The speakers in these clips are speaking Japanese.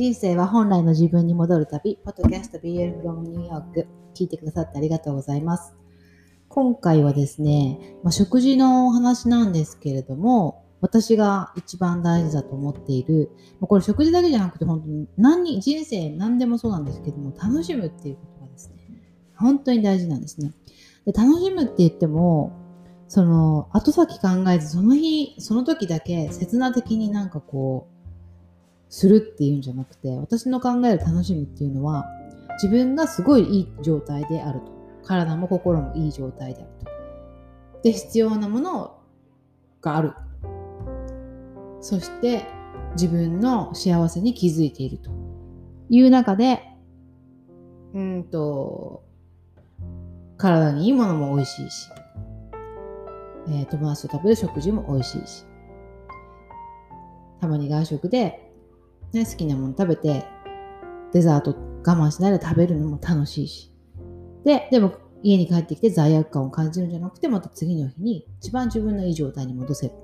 人生は本来の自分に戻る旅、ポッドキャスト BL from New York。聞いてくださってありがとうございます。今回はですね、まあ、食事のお話なんですけれども、私が一番大事だと思っている、ま、これ食事だけじゃなくて本当に何人生何でもそうなんですけども、楽しむっていうことがですね、本当に大事なんですね。で楽しむって言っても、その後先考えずその日その時だけ刹那的になんかこうするっていうんじゃなくて私の考える楽しみっていうのは自分がすごいいい状態であると。体も心もいい状態であると。で必要なものがある。そして自分の幸せに気づいていると。いう中でうんと体にいいものも美味しいし、えー、友達と食べる食事も美味しいしたまに外食でね、好きなもの食べて、デザート我慢しないで食べるのも楽しいし。で、でも家に帰ってきて罪悪感を感じるんじゃなくて、また次の日に一番自分のいい状態に戻せる。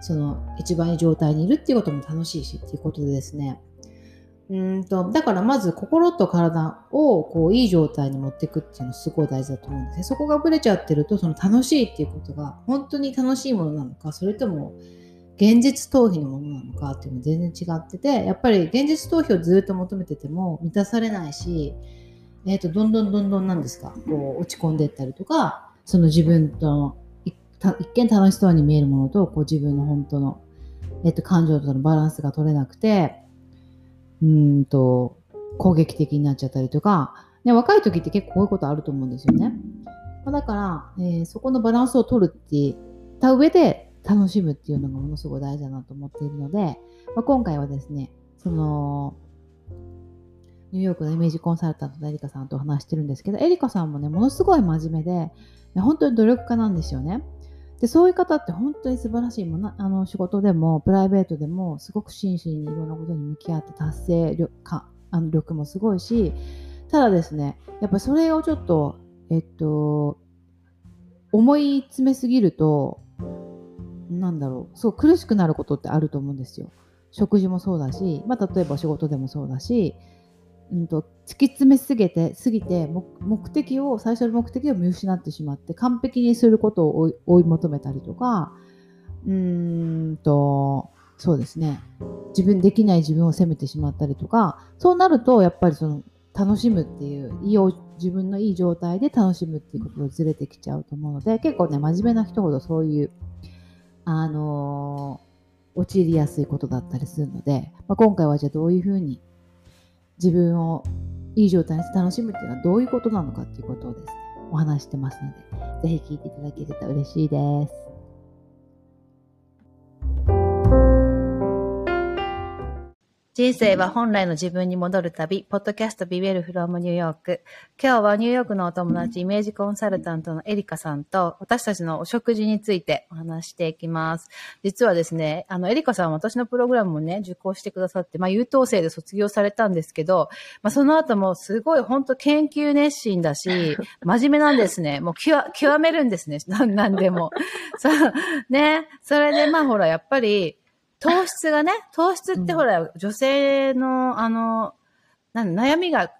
その一番いい状態にいるっていうことも楽しいしっていうことでですね。うんと、だからまず心と体をこういい状態に持っていくっていうのすごい大事だと思うんですね。そこがブレちゃってると、その楽しいっていうことが本当に楽しいものなのか、それとも現実逃避のものなのかっていうのも全然違っててやっぱり現実逃避をずっと求めてても満たされないし、えー、とどんどんどんどんなんですか？こう落ち込んでいったりとかその自分との一見楽しそうに見えるものとこう自分の本当の、えー、と感情とのバランスが取れなくてうんと攻撃的になっちゃったりとか、ね、若い時って結構こういうことあると思うんですよね。だから、えー、そこのバランスを取るって言った上で楽しむっていうのがものすごい大事だなと思っているので、まあ、今回はですね、その、ニューヨークのイメージコンサルタントのエリカさんと話してるんですけど、エリカさんもね、ものすごい真面目で、本当に努力家なんですよね。で、そういう方って本当に素晴らしいもの、あの仕事でもプライベートでもすごく真摯にいろんなことに向き合って達成力かあの力もすごいし、ただですね、やっぱそれをちょっと、えっと、思い詰めすぎると、なんだろう、すご苦しくなることってあると思うんですよ。食事もそうだし、まあ、例えば仕事でもそうだし、うんと、突き詰めすぎて、すぎて目的を、最初の目的を見失ってしまって、完璧にすることを追い求めたりとか、うーんと、そうですね。自分できない自分を責めてしまったりとか、そうなると、やっぱりその、楽しむっていう、自分のいい状態で楽しむっていうことをずれてきちゃうと思うので、結構ね、真面目な人ほどそういうあのー、陥りやすいことだったりするので、まあ、今回はじゃあどういうふうに自分をいい状態にして楽しむっていうのはどういうことなのかっていうことをですね、お話してますので、ぜひ聞いていただけると嬉しいです。人生は本来の自分に戻る旅、ポッドキャストビベルフロムニューヨーク。今日はニューヨークのお友達、イメージコンサルタントのエリカさんと、私たちのお食事についてお話していきます。実はですね、あの、エリカさんは私のプログラムもね、受講してくださって、まあ、優等生で卒業されたんですけど、まあ、その後もすごい本当研究熱心だし、真面目なんですね。もう極、極めるんですね。なんでも。そう、ね。それでまあほら、やっぱり、糖質がね、糖質ってほら、女性の、あの、悩みが、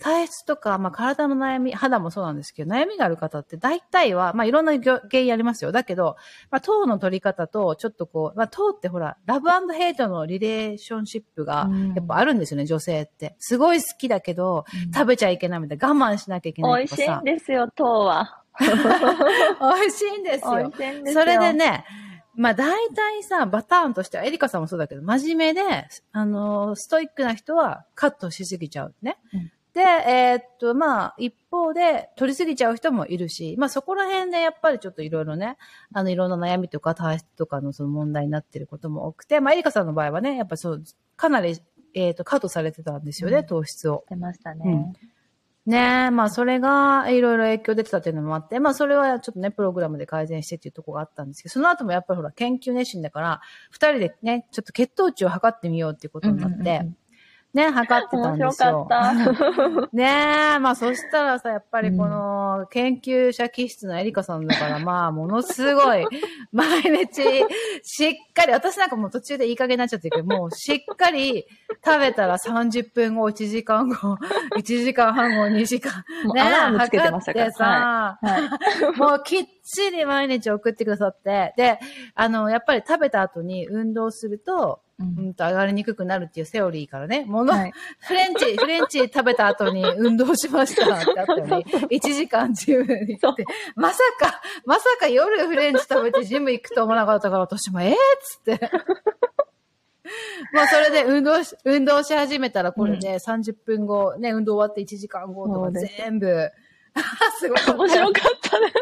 体質とか、まあ、体の悩み、肌もそうなんですけど、悩みがある方って大体は、まあ、いろんな原因ありますよ。だけど、まあ、糖の取り方と、ちょっとこう、まあ、糖ってほら、ラブヘイトのリレーションシップが、やっぱあるんですよね、うん、女性って。すごい好きだけど、うん、食べちゃいけないみたいな、我慢しなきゃいけないとかさ。美味しいんですよ、糖は。美味しいんですよ。美味しいんですよ。それでね、まあ大体さ、バターンとしては、エリカさんもそうだけど、真面目で、あの、ストイックな人はカットしすぎちゃうね。うん、で、えー、っと、まあ、一方で、取りすぎちゃう人もいるし、まあそこら辺でやっぱりちょっといろいろね、あの、いろんな悩みとか体質とかのその問題になってることも多くて、まあエリカさんの場合はね、やっぱそう、かなり、えー、っと、カットされてたんですよね、うん、糖質を。出ましたね。うんねえ、まあそれがいろいろ影響出てたっていうのもあって、まあそれはちょっとね、プログラムで改善してっていうとこがあったんですけど、その後もやっぱりほら、研究熱心だから、二人でね、ちょっと血糖値を測ってみようっていうことになって、ね、測ってたんですよ。面白かっ ねえ、まあそしたらさ、やっぱりこの研究者気質のエリカさんだから、まあものすごい、毎日しっかり、私なんかもう途中でいい加減になっちゃってるけど、もうしっかり食べたら30分後、1時間後、1時間半後、2時間。もうアラームつけてましたから測ってさ、はい。もうきっちり毎日送ってくださって、で、あの、やっぱり食べた後に運動すると、ううんんと上がりにくくなるっていうセオリーからね、もの、はい フレンチ、フレンチ食べた後に運動しましたってあったよね。1時間ジムに行って。まさか、まさか夜フレンチ食べてジム行くと思わなかったから私もえー、っつって。まあそれで運動し、運動し始めたらこれで30分後、ね、運動終わって1時間後とか全部、すごい。面白かったね。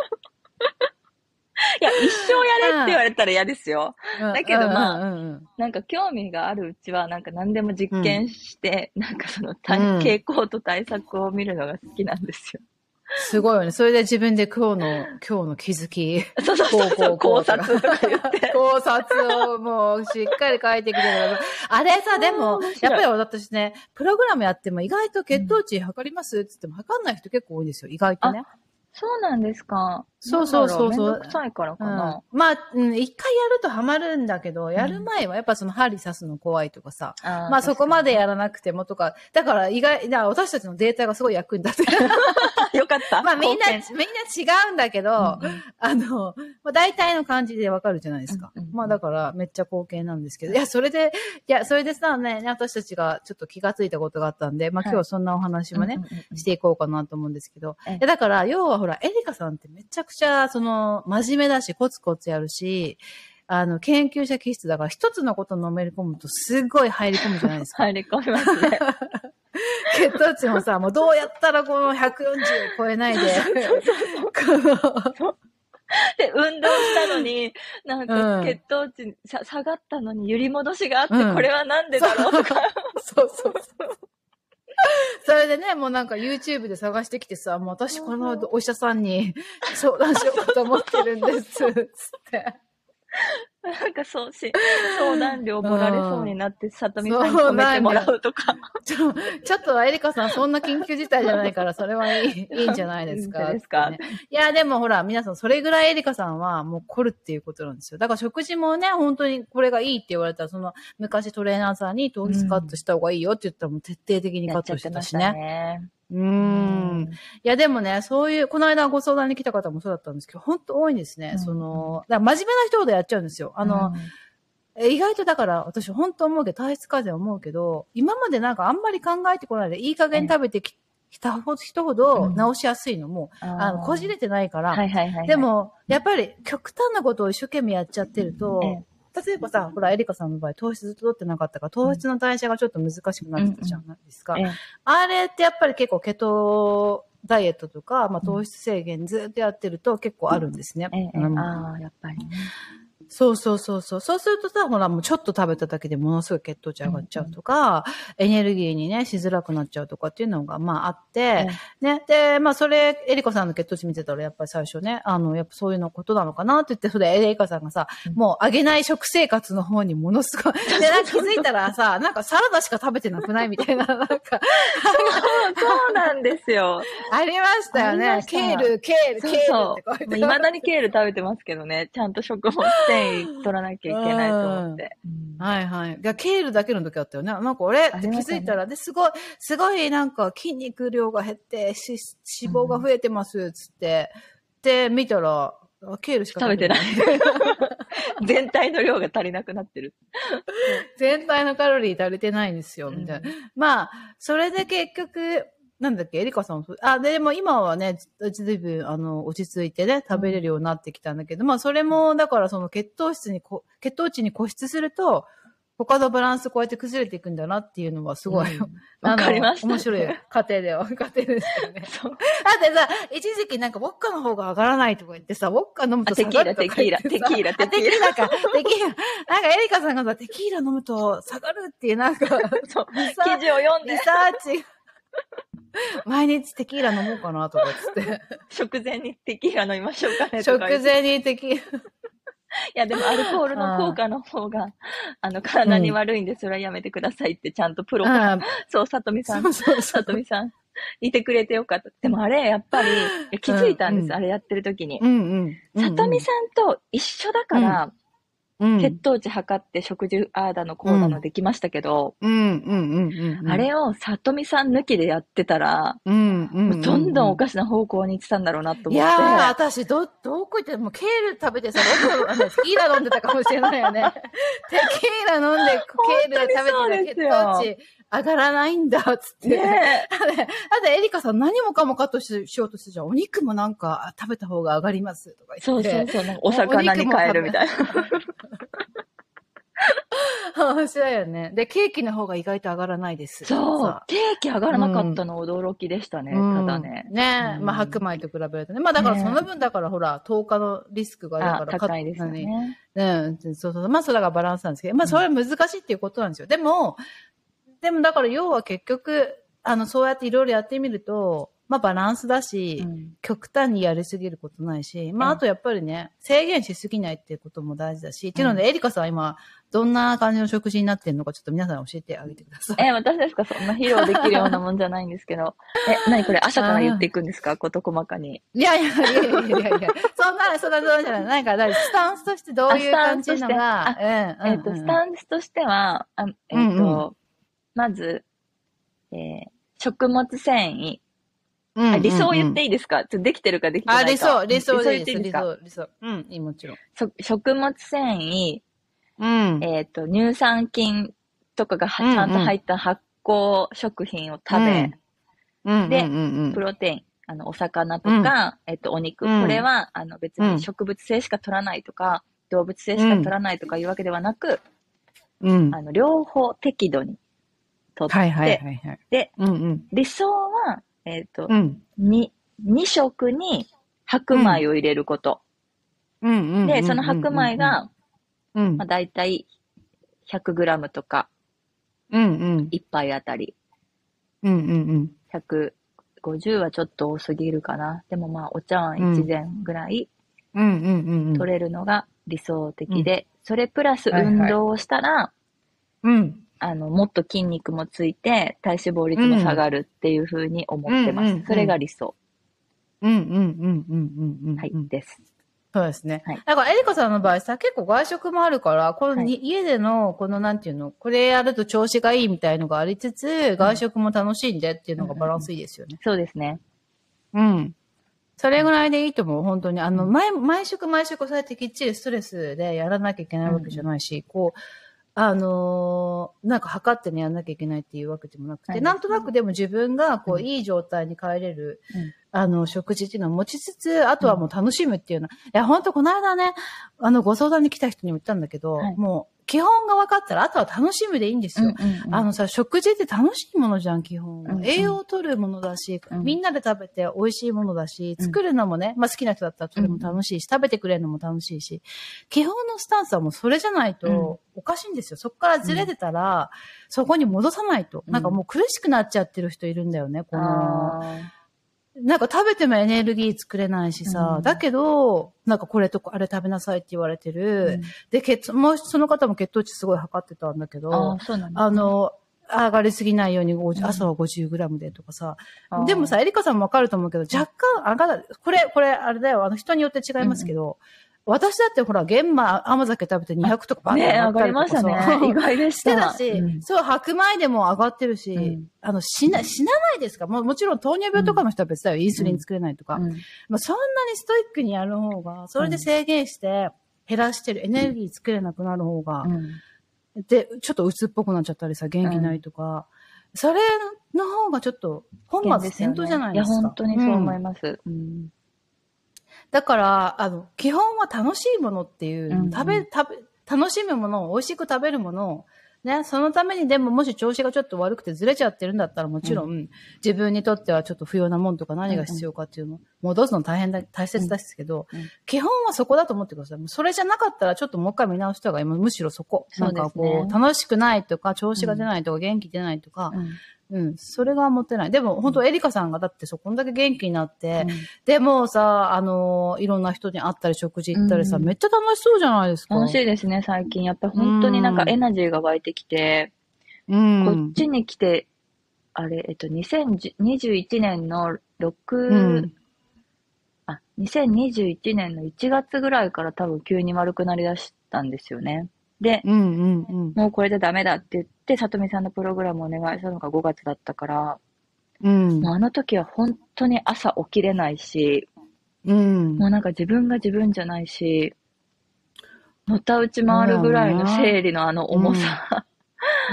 いや、一生やれって言われたら嫌ですよ。うんだけどまあうんうんうんなんか興味があるうちは、なんか何でも実験して、なんかその傾向と対策を見るのが好きなんですよ。すごいよね。それで自分で今日の、今日の気づき。そうそうそうそう、考察とか言って。考察をもうしっかり書いてきてください。あれさ、でもやっぱり私ね、プログラムやっても意外と血糖値測ります？って言っても測んない人結構多いんですよ。意外とね。そうなんですか。そうそうそうそうめんどくさいからかうんな。まあ、うん一回やるとハマるんだけど、やる前はやっぱその針刺すの怖いとかさ、あーまあそこまでやらなくてもとか、だから意外、だ私たちのデータがすごい役に立ってる。よかった。まあみんな、みん貢な違うんだけど、献うんうんあの、まあ、大体の感じでわかるじゃないですか。うんうんうんまあだからめっちゃ貢献なんですけど。いや、それで、いや、それでさ、ね、私たちがちょっと気がついたことがあったんで、まあはい今日はそんなお話もね、うんうんうんうんしていこうかなと思うんですけど。ええいやだから、要はほら、エリカさんってめちゃくちゃ、その、真面目だし、コツコツやるし、あの、研究者気質だから、一つのことのめり込むと、すごい入り込むじゃないですか。入り込みますね。血糖値もさ、もうどうやったらこの140を超えないで、で、運動したのに、なんうんか血糖値さ下がったのに揺り戻しがあって、うんこれはなんでだろうとか。そうそうそう。それでね、もうなんか YouTube で探してきてさ、もう私このお医者さんに相談しようかと思ってるんです、つって。なんかそうし、相談料もられそうになって、さとみさんに止めてもらうとか。ちょ、ちょっとエリカさんそんな緊急事態じゃないから、それはいい、いいんじゃないですか。いいんですかいや、でもほら、皆さんそれぐらいエリカさんはもう凝るっていうことなんですよ。だから食事もね、本当にこれがいいって言われたら、その昔トレーナーさんに糖質カットした方がいいよって言ったらもう徹底的にカットしてたしね。ね。うーん。いや、でもね、そういう、この間ご相談に来た方もそうだったんですけど、本当多いんですね。うんその、だ真面目な人ほどやっちゃうんですよ。あの、え意外とだから、私本当思うけど、体質改善思うけど、今までなんかあんまり考えてこないで、いい加減食べてきた人ほどうん治しやすいのも、あの、こじれてないから、はいはいはいはい。で、も、やっぱり極端なことを一生懸命やっちゃってると、ええ例えばさ、ほら、エリカさんの場合、糖質ずっと取ってなかったから、糖質の代謝がちょっと難しくなってたじゃないですか。ええあれってやっぱり結構ケトダイエットとか、まあ、糖質制限ずっとやってると結構あるんですね。ええええうん。ああ、やっぱりね。そうそうそうそう。そうするとさ、ほらもうちょっと食べただけでものすごい血糖値上がっちゃうとか、エネルギーにね、しづらくなっちゃうとかっていうのがまああって、ね。で、まあそれ、エリカさんの血糖値見てたらやっぱり最初ね、あの、やっぱそういうのことなのかなって言って、それエリカさんがさ、うんもう上げない食生活の方にものすごい、で、なんか気づいたらさ、なんかサラダしか食べてなくないみたいな、なんか、そうなんですよ。ありましたよねケール、ケール、そうケールってそう。書いてもう未だにケール食べてますけどね。ちゃんと食物繊維取らなきゃいけないと思って。うんはいはい。ケールだけの時あったよね。なんか俺って気づいたら、で、すごい、すごいなんか筋肉量が減って、し脂肪が増えてます、つって。で、見たら、あケールしか食べてない。全体の量が足りなくなってる。全体のカロリー足りてないんですよ、みたいな。うんまあ、それで結局、なんだっけ、エリカさんあ、でも今はね、ずずいぶん、あの、落ち着いてね、食べれるようになってきたんだけど、まあ、それも、だからその血糖質にこ、血糖値に固執すると、他のバランスこうやって崩れていくんだなっていうのはすごい、うん かりました面白い過程では、過程ですよね。そう。だってさ、一時期なんかウォッカの方が上がらないとか言ってさ、ウォッカ飲むと下がるとか言ってさあテキーラテキーラあテキーラか、テキーラ。なんかエリカさんがさ、テキーラ飲むと下がるっていうなんか、そう。記事を読んで、リサーチ。毎日テキーラ飲もうかなとかっつって。食前にテキーラ飲みましょうかねと食か言って。前にテキーラ。いや、でもアルコールの効果の方が、あの、体に悪いんで、それはやめてくださいって、ちゃんとプロが、あそう、さとみさんそう、そうそさう。とみさん、いてくれてよかった。でもあれ、やっぱり、気づいたんです、うんあれやってる時に。うんうん。さとみさんと一緒だから、うん、血糖値測って食事あーだのこうだのできましたけど、うん。うん。うん。うん。あれをさとみさん抜きでやってたら、うん。うん。どんどんおかしな方向に行ってたんだろうなと思って。いやー、私、ど、どこ行っても、ケール食べてさ、僕、あの、テキーラ飲んでたかもしれないよね。テキーラ飲んで、ケール食べてた血糖値上がらないんだ、つって。ねだって、だってエリカさん何もかもカットししようとしてじゃん。お肉もなんか食べた方が上がりますとかそう言って。そうそう、なんかお魚に変えるみたいな。面白いよね。で、ケーキの方が意外と上がらないです。そう、ケーキ上がらなかったの驚きでしたね、うんただね。ねえ、うんまあ白米と比べるとね。まあだからねその分だからほら、10日のリスクがあるあから。高いですよね。うん、そうそう。まあそれがバランスなんですけど、まあそれは難しいっていうことなんですよ。でも、でもだから要は結局、あの、そうやっていろいろやってみると、まあバランスだし、うん。極端にやりすぎることないし、まあうん。あとやっぱりね、制限しすぎないっていうことも大事だし、っていうので、エリカさんは今、どんな感じの食事になってるのかちょっと皆さん教えてあげてください。え、私ですか？そんな披露できるようなもんじゃないんですけど。え、なにこれ？朝から言っていくんですか？こと細かに。いやいやいやいやいやいや、そんな、そんな、そうじゃない。なんか、だからスタンスとしてどういう感じのが、あうんえっと、スタンスとしては、あえっうんと、まず、えー食物繊維。うんあ理想言っいていいですか？ちょっとできてるかできてなあ、いか？理想、理想でいいです。理理想理想。うん、いい、もちろん。そ食物繊維、うん。えっ、と、乳酸菌とかがはうんうんちゃんと入った発酵食品を食べ、うん、でうんうんプロテイン、あの、お魚とか、えっ、と、お肉、うんこれは、あの、別うんに植物性しか取らないとか、動物性しか取らないとかいうわけではなく、うん。あの、両方適度に取って、はいはいはいはい。で、うんうん。理想は、えっ、と、うん。に、2食に白米を入れること。うんうんうん。で、その白米が、うんまあ、、大体 100g とか、うんうん。1杯あたり。うんうんうん。150はちょっと多すぎるかな。でもまあ、お茶碗1膳ぐらいうんうんうんうん。取れるのが理想的で、それプラスはいはい運動をしたら、うん。あの、もっと筋肉もついて、体脂肪率も下がるっていうふうに思ってます。うんうんうんそれが理想。うんうんうんうんうんうん。はい、です。そうですね。はいだから、エリカさんの場合さ、結構外食もあるから、このに、は家での、このなんていうの、これやると調子がいいみたいのがありつつ、外食も楽しんでっていうのがバランスいいですよね。そうですね。うん。それぐらいでいいと思う、本当に。あの、毎、毎食毎食そうやってきっちりストレスでやらなきゃいけないわけじゃないし、こう、あのーなんか測ってね、やんなきゃいけないっていうわけでもなくて、はい。なんとなくでも自分が、こう、うん。いい状態に帰れる、うん。あの、食事っていうのを持ちつつ、あとはもう楽しむっていうの。いや、本当この間ね、あの、ご相談に来た人にも言ったんだけど、はい。もう、基本が分かったら、あとは楽しむでいいんですよ。うんうんうんあのさ、食事って楽しいものじゃん、基本。うんうん栄養を取るものだし、うんみんなで食べて美味しいものだし、うん作るのもね、まあ好きな人だったらそれも楽しいし、食べてくれるのも楽しいし、基本のスタンスはもうそれじゃないとおかしいんですよ。そこからずれてたら、そこに戻さないと。うんなんかもう苦しくなっちゃってる人いるんだよね、この。あなんか食べてもエネルギー作れないしさ、うん。だけど、なんかこれとかあれ食べなさいって言われてーる。で、血、もうその方も血糖値すごい測ってたんだけど、あー、そうなんだ。あの、上がりすぎないように50、うん。朝は50グラムでとかさ。あー。でもさ、、エリカさんもわかると思うけど、若干上がる、これ、これ、あれだよ、あの人によって違いますけど、私だってほら、玄米、甘酒食べて200とかバンね、上上ががりましたね。意外でし。したてたし、うん。そう、白米でも上がってるし、うん。あの、死な、死なないですか？ももちろん糖尿病とかの人は別だよ。インスリン作れないとか。うん。まあ、そんなにストイックにやる方が、それで制限して、減らしてる、エネルギー作れなくなる方が、うん。で、ちょっと鬱っぽくなっちゃったりさ、元気ないとか、それの方がちょっと本末転倒じゃないですか。いや、本当にそう思いんます。うんだから、あの、基本は楽しいものっていう、うんうん食べ、食べ、楽しむものを、美味しく食べるものを、ね、そのためにでももし調子がちょっと悪くてずれちゃってるんだったらもちろん、自分にとってはちょっと不要なもんとか何が必要かっていうのを戻すの大変だ、大切ですけど、うんうん基本はそこだと思ってください。それじゃなかったらちょっともう一回見直した方がいい。もうむしろそこ。そねなんかこう、楽しくないとか、調子が出ないとか、元気出ないとか、うんうん、それが持ってない。でも本当エリカさんがだってそこんだけ元気になって、うんでもさ、あのいろんな人に会ったり食事行ったりさ、うんめっちゃ楽しそうじゃないですか。楽しいですね、最近。やっぱり本当になんかうんエナジーが湧いてきて、うん。こっちに来て、あれ、えっと、2021年の6、うんあ、2021年の1月ぐらいから多分急に悪くなりだしたんですよね。で、うんうんうん。もうこれじゃダメだって言って、さとみさんのプログラムをお願いしたのが5月だったから、うんあの時は本当に朝起きれないし、うんもうなんか自分が自分じゃないし、のたうち回るぐらいの生理のあの重さ、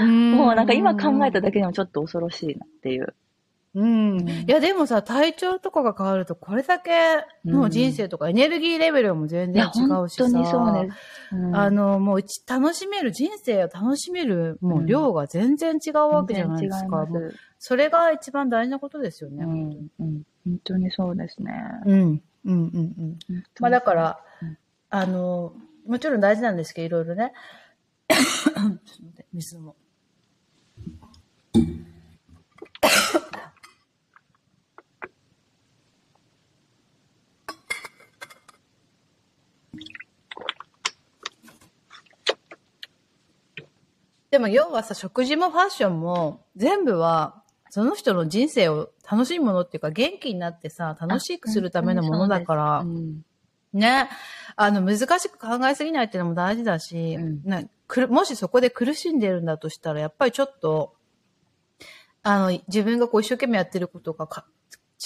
もうなんか今考えただけでもちょっと恐ろしいなっていう。うん。うんいや、でもさ、体調とかが変わると、これだけの人生とか、エネルギーレベルも全然違うしさ。本当にそうです。うんあの、もう一、楽しめる、人生を楽しめる、もう量が全然違うわけじゃないですか。うます。それが一番大事なことですよね。うん、うん。本当にそうですね。うん。うんうんうん。まあだからうん、あの、もちろん大事なんですけど、いろいろね。ちょっと待って、水も。でも要はさ、食事もファッションも、全部は、その人の人生を楽しいものっていうか、元気になってさ、楽しくするためのものだから、うんね。あの、難しく考えすぎないっていうのも大事だし、うんねくるもしそこで苦しんでるんだとしたら、やっぱりちょっと、あの、自分がこう一生懸命やってることがか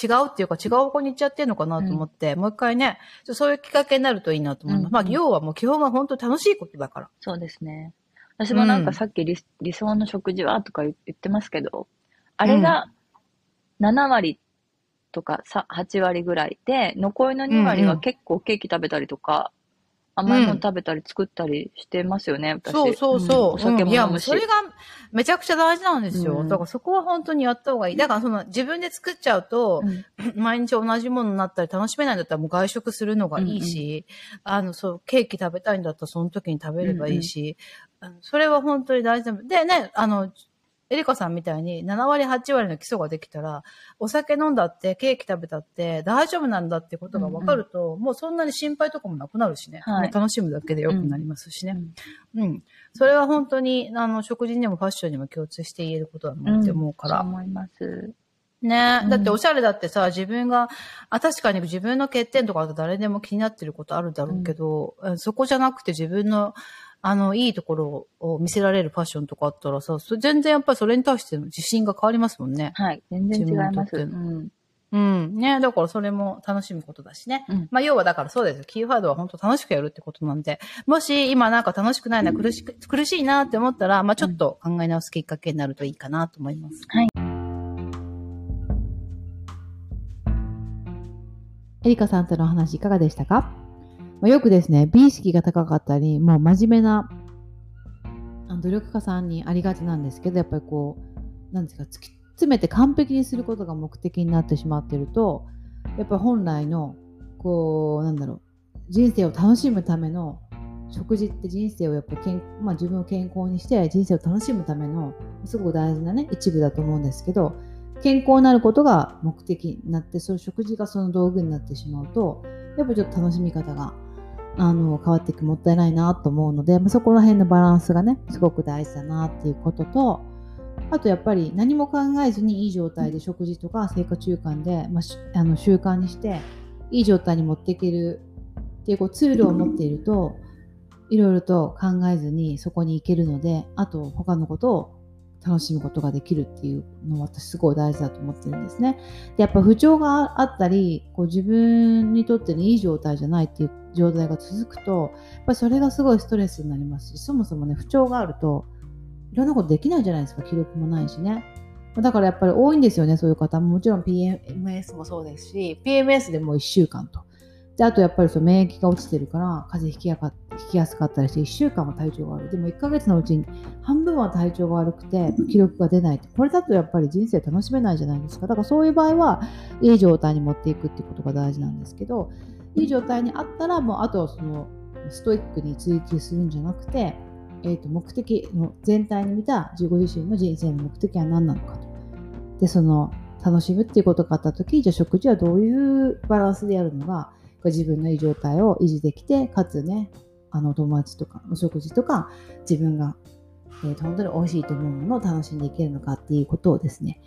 違うっていうか、違う方向に行っちゃってるのかなと思って、もう一回ね、そういうきっかけになるといいなと思います。うんまあ、要はもう基本は本当楽しいことだから。そうですね。私もなんかさっき理,、理想の食事はとか言ってますけど、あれが7割とかさ8割ぐらいで、残りの2割は結構ケーキ食べたりとか、甘いもの食べたり作ったりしてますよね、私。そうそうそう。んお酒うんいや、も飲むし。もうそれがめちゃくちゃ大事なんですよ。うんだからそこは本当にやった方がいい。だからその自分で作っちゃうと、うん毎日同じものになったり楽しめないんだったらもう外食するのがいいし、あの、そう、ケーキ食べたいんだったらその時に食べればいいし、あのそれは本当に大事な。でね、あの、エリカさんみたいに7割、8割の基礎ができたら、お酒飲んだって、ケーキ食べたって大丈夫なんだってことが分かると、もうそんなに心配とかもなくなるしね。はい楽しむだけで良くなりますしね。うん。それは本当に、あの、食事にもファッションにも共通して言えることだなって思うから。そう思います。ね、うんだっておしゃれだってさ、自分が、あ、確かに自分の欠点とか誰でも気になってることあるだろうけど、えそこじゃなくて自分の、あの、いいところを見せられるファッションとかあったらさ、全然やっぱりそれに対しての自信が変わりますもんね。はい。全然違います。うん。うん。ね、だからそれも楽しむことだしね。うんまあ、要はだからそうですよ。キーワードは本当楽しくやるってことなんで、もし今なんか楽しくないな、苦しく、苦しいなって思ったら、まあ、ちょっと考え直すきっかけになるといいかなと思います。エリカさんとのお話いかがでしたか、まあ、よくですね、美意識が高かったり、もう真面目な努力家さんにありがちなんですけど、やっぱりこう、なんですか、突き詰めて完璧にすることが目的になってしまってると、やっぱ本来の、こう、なんだろう、人生を楽しむための食事って人生をやっぱけん、まあ、自分を健康にして人生を楽しむためのすごく大事なね一部だと思うんですけど健康になることが目的になってその食事がその道具になってしまうとやっぱちょっと楽しみ方があの変わっていくもったいないなと思うので、まあ、そこら辺のバランスがねすごく大事だなっていうこととあとやっぱり何も考えずにいい状態で食事とか生活習慣で、まあ、あの習慣にしていい状態に持っていけるっていうこうツールを持っているといろいろと考えずにそこに行けるのであと他のことを楽しむことができるっていうのは私すごい大事だと思ってるんですね。でやっぱ不調があったりこう自分にとってのいい状態じゃないっていう状態が続くとやっぱそれがすごいストレスになりますしそもそもね不調があるといろんなことできないじゃないですか。記録もないしね。だからやっぱり多いんですよねそういう方も。もちろん PMS もそうですし PMS でもう1週間と。であとやっぱりそう免疫が落ちてるから風邪ひきやか引きやすかったりして1週間は体調が悪い。でも1ヶ月のうちに半分は体調が悪くて記録が出ないってこれだとやっぱり人生楽しめないじゃないですか。だからそういう場合はいい状態に持っていくってことが大事なんですけどいい状態にあったらもうあとはそのストイックに追求するんじゃなくて、えー、と目的の全体に見た自己自身の人生の目的は何なのかと。でその楽しむっていうことがあった時じゃあ食事はどういうバランスでやるのが自分のいい状態を維持できてかつねあの友達とかお食事とか自分が、えー、本当に美味しいと思うものを楽しんでいけるのかっていうことをですね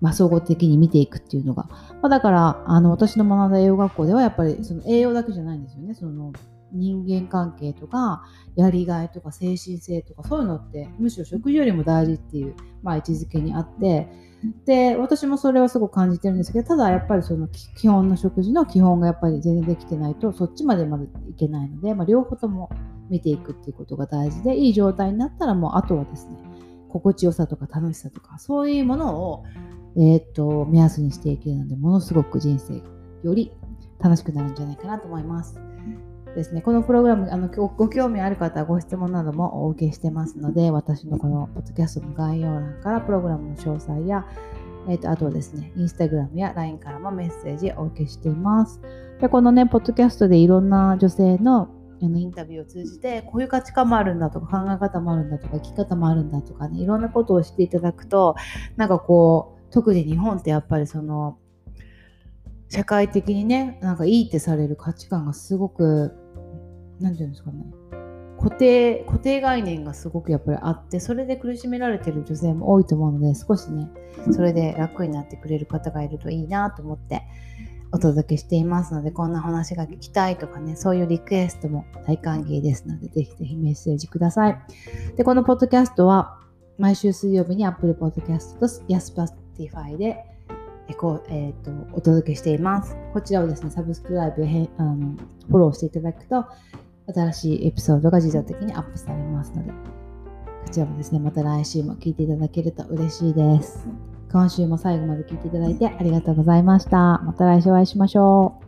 まあ、総合的に見ていくっていうのが、まあ、だからあの私の学んだ栄養学校ではやっぱりその栄養だけじゃないんですよね。その人間関係とかやりがいとか精神性とかそういうのってむしろ食事よりも大事っていう、まあ、位置づけにあって。で私もそれはすごく感じてるんですけどただやっぱりその基本の食事の基本がやっぱり全然できてないとそっちまでまでいけないので、まあ、両方とも見ていくっていうことが大事でいい状態になったらもうあとはですね心地よさとか楽しさとかそういうものを、えー、っと目安にしていけるのでものすごく人生がより楽しくなるんじゃないかなと思います。ですね、このプログラムあのご興味ある方はご質問などもお受けしてますので、私のこのポッドキャストの概要欄からプログラムの詳細や、えーと、あとはですね、インスタグラムや LINE からもメッセージをお受けしています。でこのね、ポッドキャストでいろんな女性のあのインタビューを通じて、こういう価値観もあるんだとか、考え方もあるんだとか、生き方もあるんだとかね、いろんなことを知っていただくと、なんかこう、特に日本ってやっぱりその、社会的にね、なんかいいってされる価値観がすごく何て言うんですかね。固定固定概念がすごくやっぱりあってそれで苦しめられてる女性も多いと思うので少しねそれで楽になってくれる方がいるといいなと思ってお届けしていますのでこんな話が聞きたいとかねそういうリクエストも大歓迎ですのでぜひぜひメッセージください。でこのポッドキャストは毎週水曜日に Apple Podcast と Spotify でえこう、えーと、お届けしています。こちらをですね、サブスクライブへあのフォローしていただくと、新しいエピソードが自動的にアップされますので、こちらもですね、また来週も聴いていただけると嬉しいです。今週も最後まで聞いていただいてありがとうございました。また来週お会いしましょう。